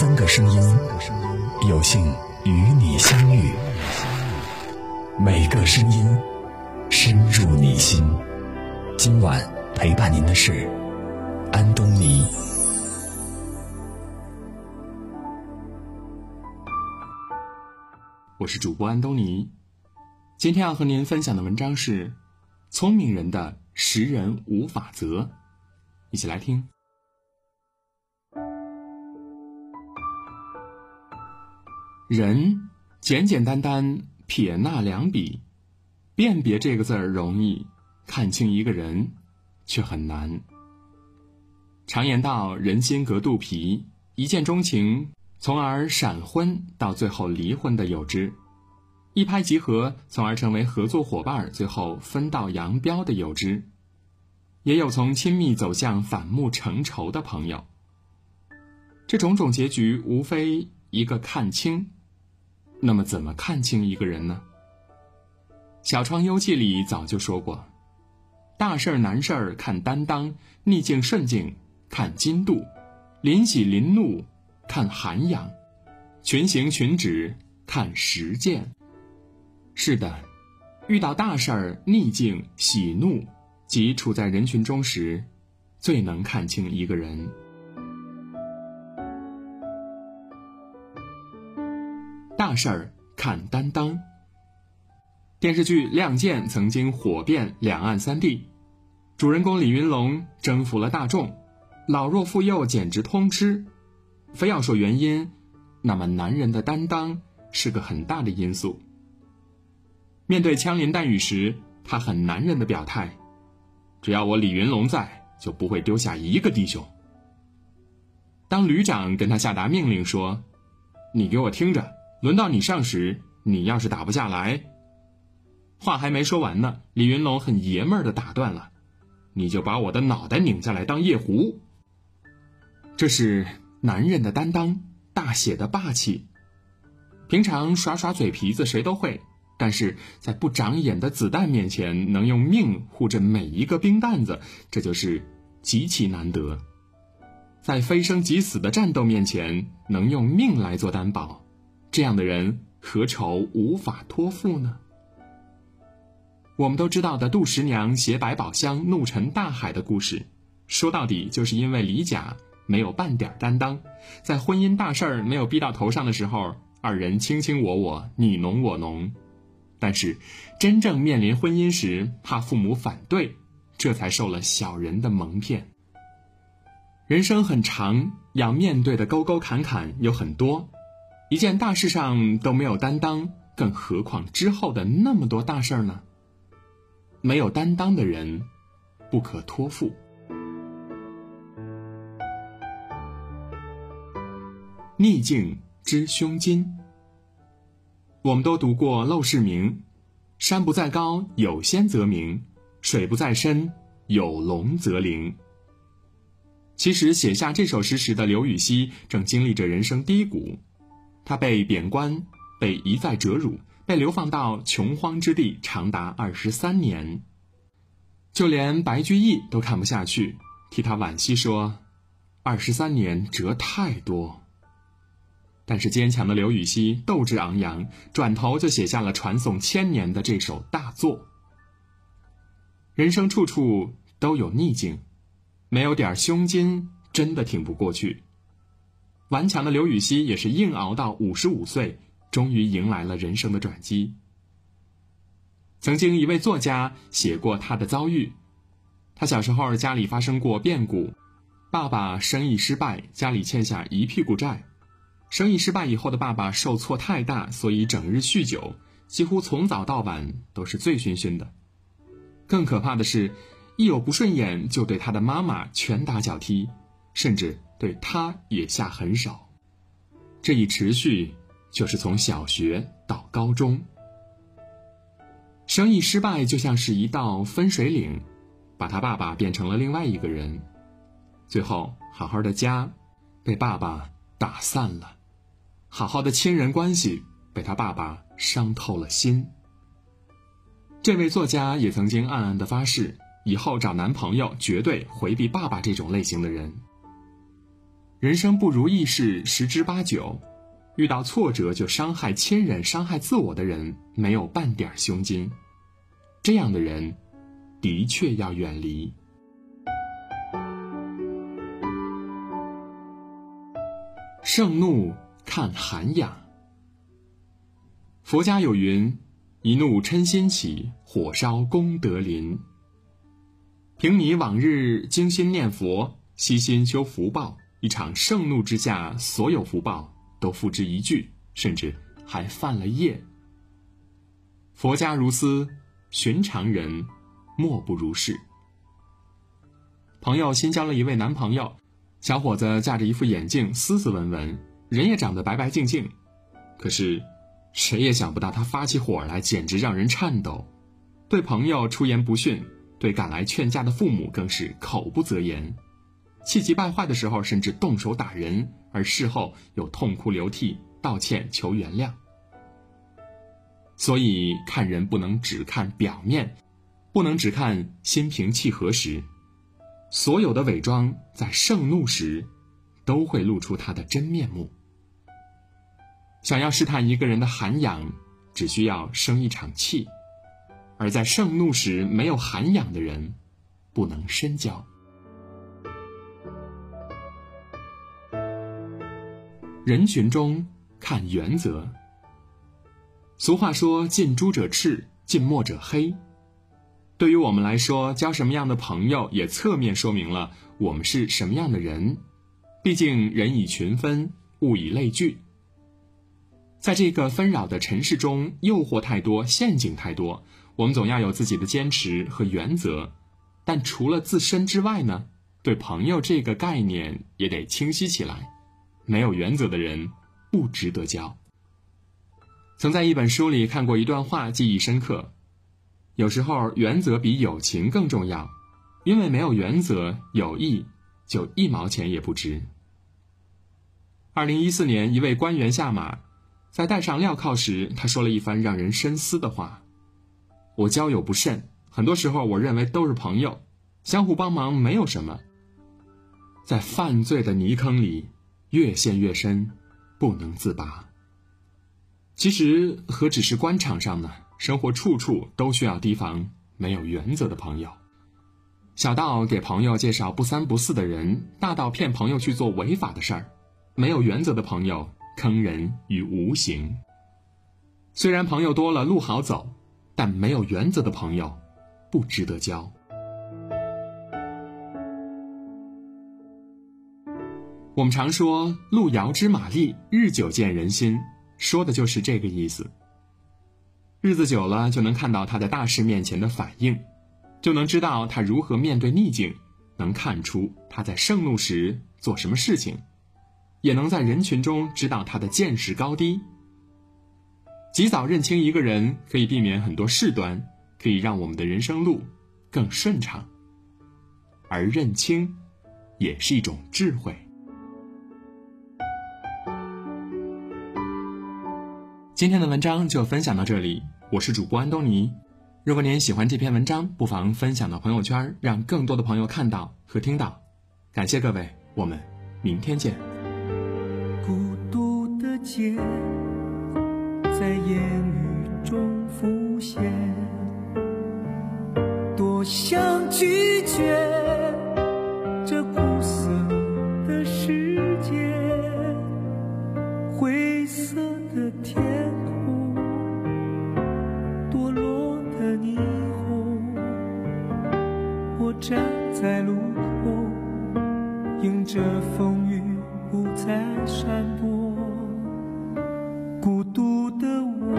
三个声音，有幸与你相遇。每个声音深入你心。今晚陪伴您的是安东尼。我是主播安东尼。今天要和您分享的文章是《聪明人的识人无法则》，一起来听。人简简单单撇捺两笔，辨别这个字儿容易，看清一个人却很难。常言道：“人心隔肚皮，一见钟情，从而闪婚到最后离婚的有之；一拍即合，从而成为合作伙伴，最后分道扬镳的有之；也有从亲密走向反目成仇的朋友。这种种结局，无非一个看清。”那么，怎么看清一个人呢？《小窗幽记》里早就说过：“大事儿、难事儿看担当，逆境、顺境看精度，临喜、临怒看涵养，群行、群止看实践。”是的，遇到大事儿、逆境、喜怒及处在人群中时，最能看清一个人。大事儿看担当。电视剧《亮剑》曾经火遍两岸三地，主人公李云龙征服了大众，老弱妇幼简直通吃。非要说原因，那么男人的担当是个很大的因素。面对枪林弹雨时，他很男人的表态：“只要我李云龙在，就不会丢下一个弟兄。”当旅长跟他下达命令说：“你给我听着。”轮到你上时，你要是打不下来，话还没说完呢，李云龙很爷们儿的打断了：“你就把我的脑袋拧下来当夜壶。”这是男人的担当，大写的霸气。平常耍耍嘴皮子谁都会，但是在不长眼的子弹面前，能用命护着每一个兵蛋子，这就是极其难得。在非生即死的战斗面前，能用命来做担保。这样的人何愁无法托付呢？我们都知道的杜十娘携百宝箱怒沉大海的故事，说到底就是因为李甲没有半点担当，在婚姻大事儿没有逼到头上的时候，二人卿卿我我，你侬我侬；但是真正面临婚姻时，怕父母反对，这才受了小人的蒙骗。人生很长，要面对的沟沟坎坎有很多。一件大事上都没有担当，更何况之后的那么多大事儿呢？没有担当的人，不可托付。逆境之胸襟。我们都读过《陋室铭》：“山不在高，有仙则名；水不在深，有龙则灵。”其实写下这首诗时的刘禹锡正经历着人生低谷。他被贬官，被一再折辱，被流放到穷荒之地长达二十三年。就连白居易都看不下去，替他惋惜说：“二十三年折太多。”但是坚强的刘禹锡斗志昂扬，转头就写下了传颂千年的这首大作。人生处处都有逆境，没有点胸襟，真的挺不过去。顽强的刘禹锡也是硬熬到五十五岁，终于迎来了人生的转机。曾经一位作家写过他的遭遇：他小时候家里发生过变故，爸爸生意失败，家里欠下一屁股债。生意失败以后的爸爸受挫太大，所以整日酗酒，几乎从早到晚都是醉醺醺的。更可怕的是，一有不顺眼就对他的妈妈拳打脚踢，甚至。对他也下狠手，这一持续就是从小学到高中。生意失败就像是一道分水岭，把他爸爸变成了另外一个人。最后，好好的家被爸爸打散了，好好的亲人关系被他爸爸伤透了心。这位作家也曾经暗暗的发誓，以后找男朋友绝对回避爸爸这种类型的人。人生不如意事十之八九，遇到挫折就伤害亲人、伤害自我的人，没有半点胸襟。这样的人，的确要远离。盛怒看涵养。佛家有云：“一怒嗔心起，火烧功德林。”凭你往日精心念佛、悉心修福报，一场盛怒之下，所有福报都付之一炬，甚至还犯了业。佛家如斯，寻常人莫不如是。朋友新交了一位男朋友。小伙子架着一副眼镜，斯斯文文，人也长得白白净净，可是，谁也想不到他发起火来，简直让人颤抖。对朋友出言不逊，对赶来劝架的父母更是口不择言，气急败坏的时候甚至动手打人，而事后又痛哭流涕道歉求原谅。所以看人不能只看表面，不能只看心平气和时。所有的伪装在盛怒时，都会露出他的真面目。想要试探一个人的涵养，只需要生一场气；而在盛怒时没有涵养的人，不能深交。人群中看原则。俗话说：“近朱者赤，近墨者黑。”对于我们来说，交什么样的朋友，也侧面说明了我们是什么样的人。毕竟人以群分，物以类聚。在这个纷扰的尘世中，诱惑太多，陷阱太多，我们总要有自己的坚持和原则。但除了自身之外呢，对朋友这个概念也得清晰起来。没有原则的人，不值得交。曾在一本书里看过一段话，记忆深刻。有时候原则比友情更重要，因为没有原则，友谊就一毛钱也不值。二零一四年，一位官员下马，在戴上镣铐时，他说了一番让人深思的话：“我交友不慎，很多时候我认为都是朋友，相互帮忙没有什么。在犯罪的泥坑里越陷越深，不能自拔。其实何止是官场上呢？”生活处处都需要提防没有原则的朋友，小到给朋友介绍不三不四的人，大到骗朋友去做违法的事儿，没有原则的朋友坑人于无形。虽然朋友多了路好走，但没有原则的朋友不值得交。我们常说“路遥知马力，日久见人心”，说的就是这个意思。日子久了，就能看到他在大事面前的反应，就能知道他如何面对逆境，能看出他在盛怒时做什么事情，也能在人群中知道他的见识高低。及早认清一个人，可以避免很多事端，可以让我们的人生路更顺畅。而认清，也是一种智慧。今天的文章就分享到这里，我是主播安东尼。如果您喜欢这篇文章，不妨分享到朋友圈，让更多的朋友看到和听到。感谢各位，我们明天见。孤独的街在烟雨中浮现，多想拒绝这苦涩站在路口，迎着风雨不再闪躲。孤独的我，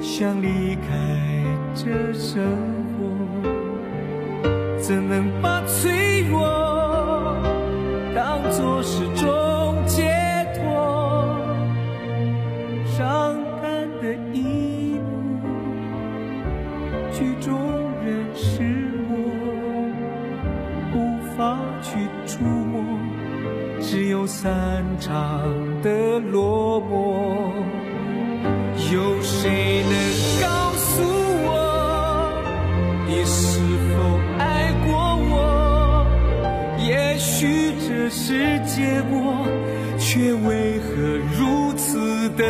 想离开这生活，怎能把脆弱当作是种谁能告诉我，你是否爱过我？也许。这是结果，却为何如此的